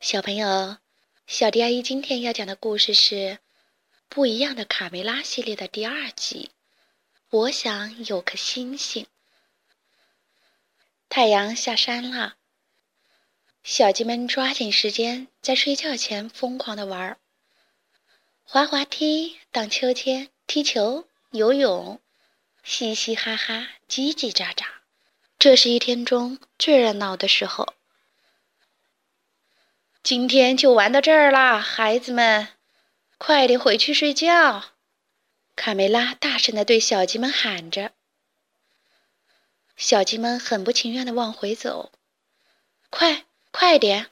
小朋友，小迪阿姨今天要讲的故事是《不一样的卡梅拉》系列的第二集。我想有颗星星。太阳下山了，小鸡们抓紧时间在睡觉前疯狂的玩儿，滑滑梯、荡秋千、踢球、游泳，嘻嘻哈哈，叽叽喳喳。这是一天中最热闹的时候。今天就玩到这儿啦，孩子们，快点回去睡觉！卡梅拉大声地对小鸡们喊着。小鸡们很不情愿地往回走。快，快点！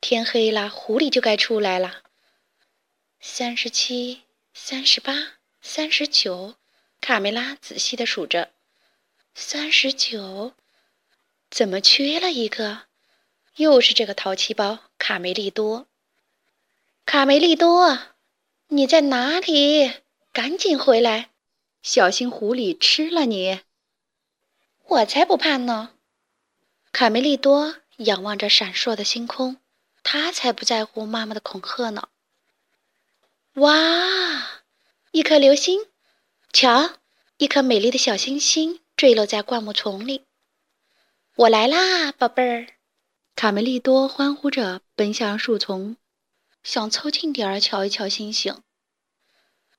天黑了，狐狸就该出来了。三十七，三十八，三十九，卡梅拉仔细地数着。三十九，怎么缺了一个？又是这个淘气包卡梅利多！卡梅利多，你在哪里？赶紧回来，小心狐狸吃了你！我才不怕呢！卡梅利多仰望着闪烁的星空，他才不在乎妈妈的恐吓呢。哇，一颗流星！瞧，一颗美丽的小星星坠落在灌木丛里。我来啦，宝贝儿！卡梅利多欢呼着奔向树丛，想凑近点儿瞧一瞧星星。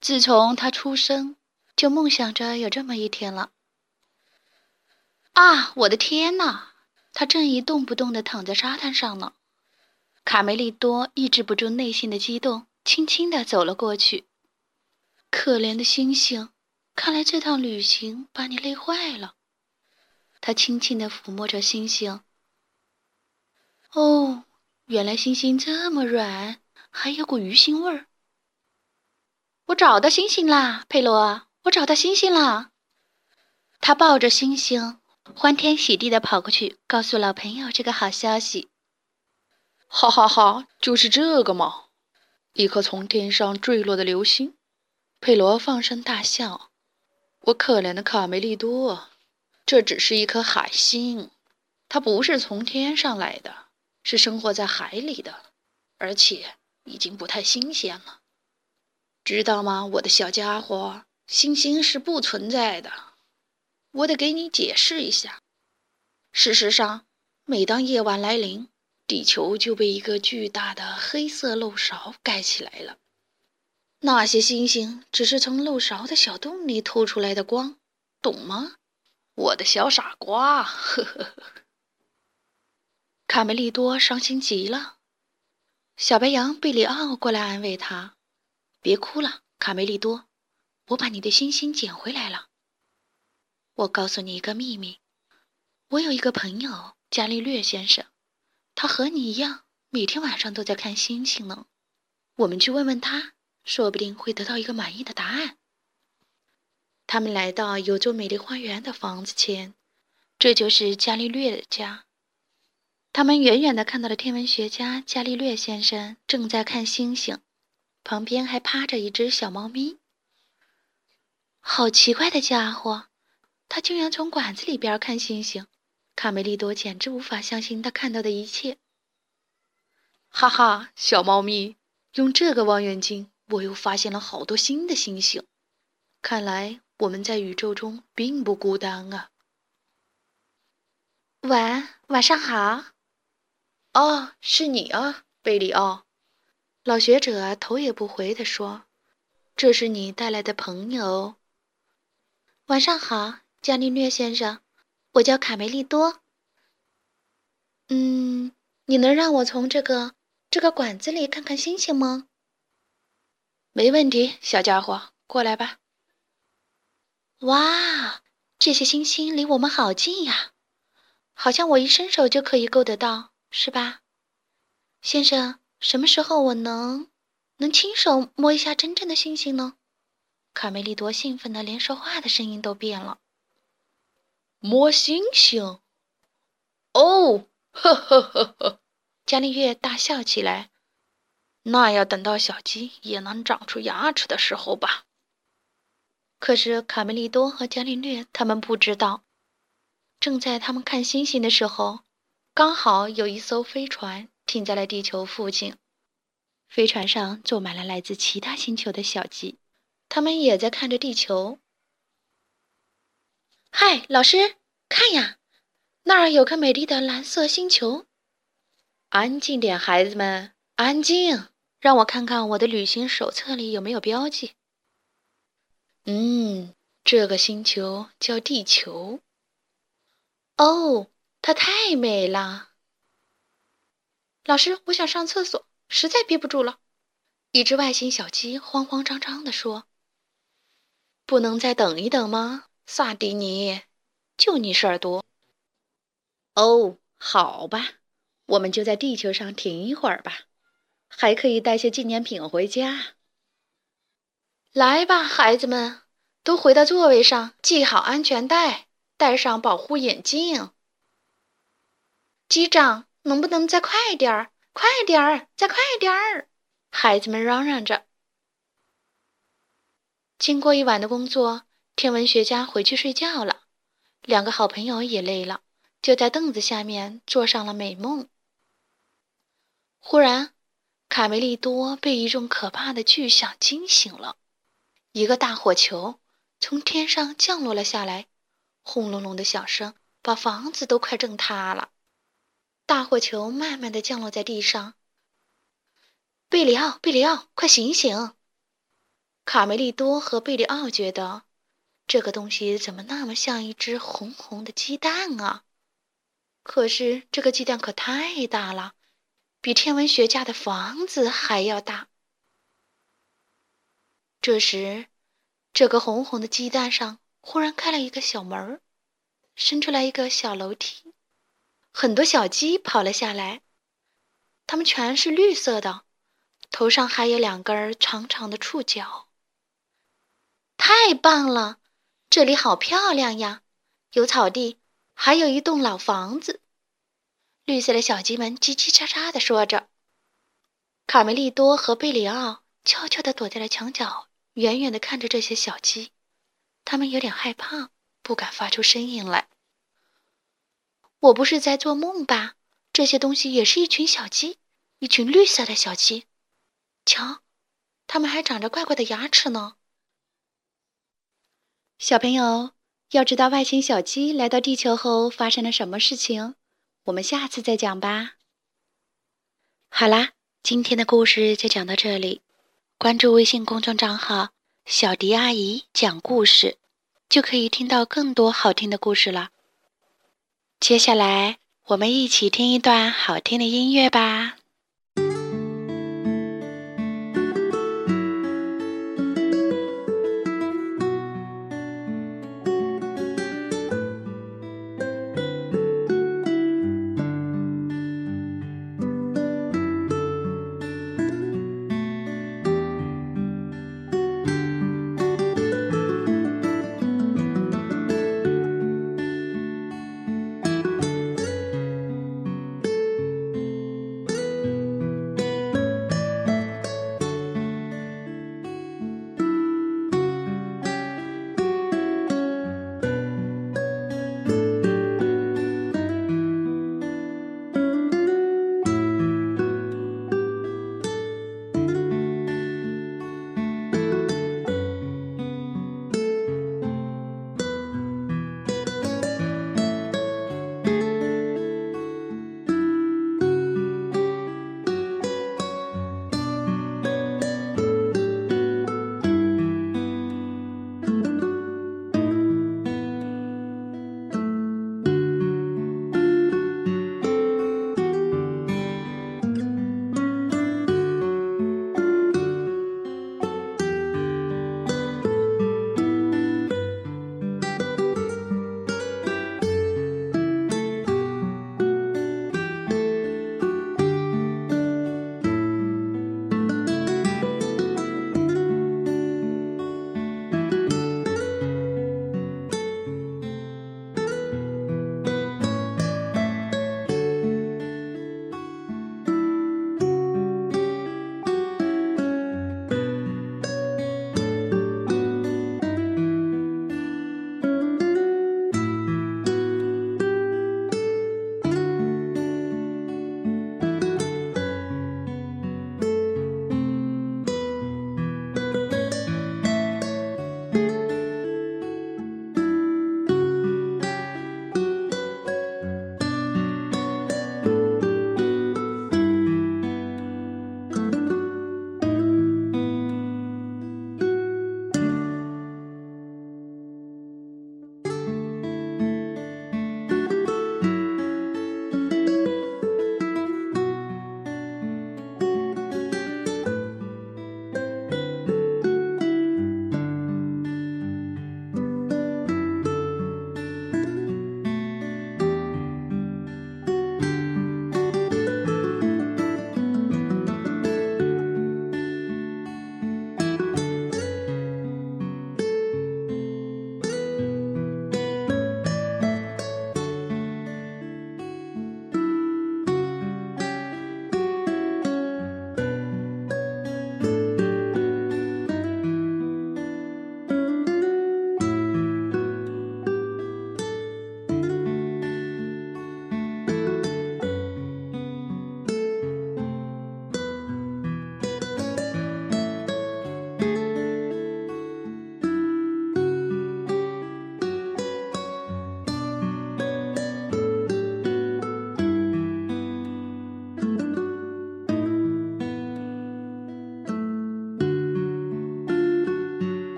自从他出生，就梦想着有这么一天了。啊，我的天哪！他正一动不动地躺在沙滩上呢。卡梅利多抑制不住内心的激动，轻轻地走了过去。可怜的星星，看来这趟旅行把你累坏了。他轻轻地抚摸着星星。哦，原来星星这么软，还有股鱼腥味儿。我找到星星啦，佩罗！我找到星星啦！他抱着星星，欢天喜地的跑过去，告诉老朋友这个好消息。哈哈哈，就是这个嘛！一颗从天上坠落的流星。佩罗放声大笑。我可怜的卡梅利多，这只是一颗海星，它不是从天上来的。是生活在海里的，而且已经不太新鲜了，知道吗，我的小家伙？星星是不存在的，我得给你解释一下。事实上，每当夜晚来临，地球就被一个巨大的黑色漏勺盖起来了。那些星星只是从漏勺的小洞里透出来的光，懂吗，我的小傻瓜？呵呵呵。卡梅利多伤心极了，小白羊贝里奥过来安慰他：“别哭了，卡梅利多，我把你的星星捡回来了。我告诉你一个秘密，我有一个朋友伽利略先生，他和你一样，每天晚上都在看星星呢。我们去问问他，说不定会得到一个满意的答案。”他们来到有座美丽花园的房子前，这就是伽利略的家。他们远远地看到了天文学家伽利略先生正在看星星，旁边还趴着一只小猫咪。好奇怪的家伙，他竟然从管子里边看星星！卡梅利多简直无法相信他看到的一切。哈哈，小猫咪，用这个望远镜，我又发现了好多新的星星。看来我们在宇宙中并不孤单啊！晚晚上好。哦，是你啊，贝里奥！老学者头也不回地说：“这是你带来的朋友。”晚上好，伽利略先生，我叫卡梅利多。嗯，你能让我从这个这个管子里看看星星吗？没问题，小家伙，过来吧。哇，这些星星离我们好近呀，好像我一伸手就可以够得到。是吧，先生？什么时候我能能亲手摸一下真正的星星呢？卡梅利多兴奋的连说话的声音都变了。摸星星？哦，呵呵呵呵！伽利略大笑起来。那要等到小鸡也能长出牙齿的时候吧。可是卡梅利多和伽利略他们不知道，正在他们看星星的时候。刚好有一艘飞船停在了地球附近。飞船上坐满了来自其他星球的小鸡，他们也在看着地球。嗨，老师，看呀，那儿有颗美丽的蓝色星球。安静点，孩子们，安静，让我看看我的旅行手册里有没有标记。嗯，这个星球叫地球。哦，它太美了。老师，我想上厕所。实在憋不住了，一只外星小鸡慌慌张张地说：“不能再等一等吗，萨迪尼？就你事儿多。”哦，好吧，我们就在地球上停一会儿吧，还可以带些纪念品回家。来吧，孩子们，都回到座位上，系好安全带，戴上保护眼镜。机长，能不能再快点儿？快点儿，再快点儿！孩子们嚷嚷着。经过一晚的工作，天文学家回去睡觉了。两个好朋友也累了，就在凳子下面做上了美梦。忽然，卡梅利多被一种可怕的巨响惊醒了。一个大火球从天上降落了下来，轰隆隆的响声把房子都快震塌了。大火球慢慢的降落在地上。贝里奥，贝里奥，快醒醒！卡梅利多和贝里奥觉得，这个东西怎么那么像一只红红的鸡蛋啊？可是这个鸡蛋可太大了，比天文学家的房子还要大。这时，这个红红的鸡蛋上忽然开了一个小门儿，伸出来一个小楼梯。很多小鸡跑了下来，它们全是绿色的，头上还有两根长长的触角。太棒了，这里好漂亮呀！有草地，还有一栋老房子。绿色的小鸡们叽叽喳喳地说着。卡梅利多和贝里奥悄悄地躲在了墙角，远远地看着这些小鸡。他们有点害怕，不敢发出声音来。我不是在做梦吧？这些东西也是一群小鸡，一群绿色的小鸡。瞧，它们还长着怪怪的牙齿呢。小朋友，要知道外星小鸡来到地球后发生了什么事情，我们下次再讲吧。好啦，今天的故事就讲到这里。关注微信公众账号“小迪阿姨讲故事”，就可以听到更多好听的故事了。接下来，我们一起听一段好听的音乐吧。